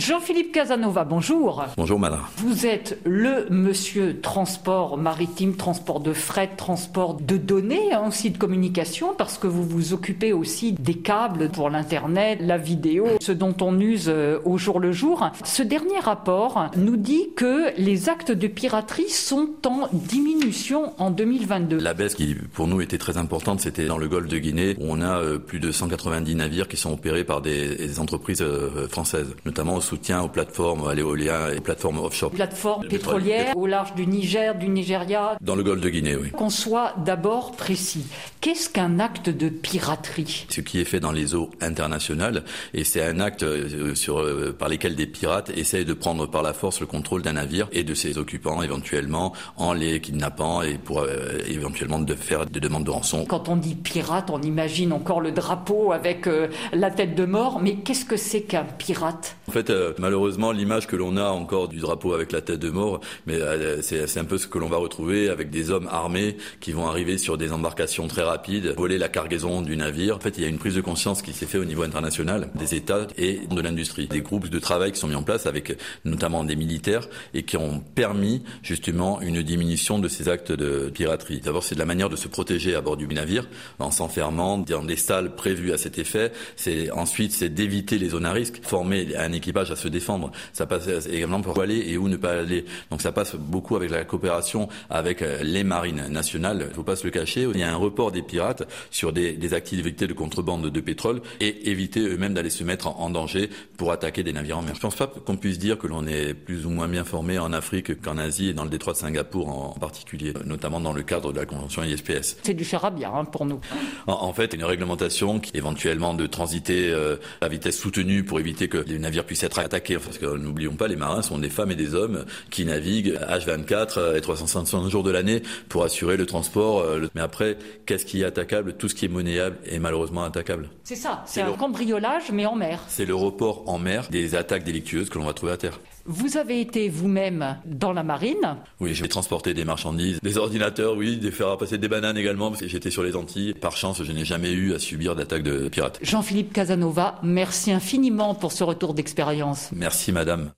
Jean-Philippe Casanova, bonjour. Bonjour madame. Vous êtes le monsieur transport maritime, transport de fret, transport de données, hein, aussi de communication, parce que vous vous occupez aussi des câbles pour l'Internet, la vidéo, ce dont on use euh, au jour le jour. Ce dernier rapport nous dit que les actes de piraterie sont en diminution en 2022. La baisse qui pour nous était très importante, c'était dans le golfe de Guinée, où on a euh, plus de 190 navires qui sont opérés par des, entreprises euh, françaises, notamment au soutien aux plateformes à l'éolien et plateformes offshore. Plateformes pétrolières au large du Niger, du Nigeria. Dans le golfe de Guinée, oui. Qu'on soit d'abord précis. Qu'est-ce qu'un acte de piraterie? Ce qui est fait dans les eaux internationales, et c'est un acte euh, sur, par lesquels des pirates essayent de prendre par la force le contrôle d'un navire et de ses occupants éventuellement en les kidnappant et pour éventuellement de faire des demandes de rançon. Quand on dit pirate, on imagine encore le drapeau avec euh, la tête de mort, mais qu'est-ce que c'est qu'un pirate? En fait, euh, malheureusement, l'image que l'on a encore du drapeau avec la tête de mort, mais euh, c'est un peu ce que l'on va retrouver avec des hommes armés qui vont arriver sur des embarcations très rapides, voler la cargaison du navire. En fait, il y a une prise de conscience qui s'est faite au niveau international des États et de l'industrie. Des groupes de travail qui sont mis en place avec notamment des militaires et qui ont permis justement une diminution de ces actes de piraterie. D'abord, c'est de la manière de se protéger à bord du navire en s'enfermant dans des salles prévues à cet effet. C'est ensuite c'est d'éviter les zones à risque, former un équipage à se défendre. Ça passe également pour où aller et où ne pas aller. Donc ça passe beaucoup avec la coopération avec euh, les marines nationales. Il faut pas se le cacher. Il y a un report des pirates sur des, des activités de contrebande de pétrole et éviter eux-mêmes d'aller se mettre en, danger pour attaquer des navires en mer. Je pense pas qu'on puisse dire que l'on est plus ou moins bien formé en Afrique qu'en Asie et dans le détroit de Singapour en particulier, notamment dans le cadre de la convention ISPS. C'est du charabia hein, pour nous. En, fait, une réglementation qui éventuellement de transiter euh, à vitesse soutenue pour éviter que les navires puissent être attaqués. Parce que n'oublions pas, les marins sont des femmes et des hommes qui naviguent H24 euh, et 365 jours de l'année pour assurer le transport. Euh, mais après, qu'est-ce qui est attaquable? Tout ce qui est monnayable est malheureusement attaquable. C'est ça, c'est un cambriolage mais en mer. C'est le report en mer des attaques délictueuses que l'on va trouver à terre. Vous avez été vous-même dans la marine Oui, j'ai transporté des marchandises, des ordinateurs, oui, des faire passer des bananes également, parce que j'étais sur les Antilles. Par chance, je n'ai jamais eu à subir d'attaques de pirates. Jean-Philippe Casanova, merci infiniment pour ce retour d'expérience. Merci, madame.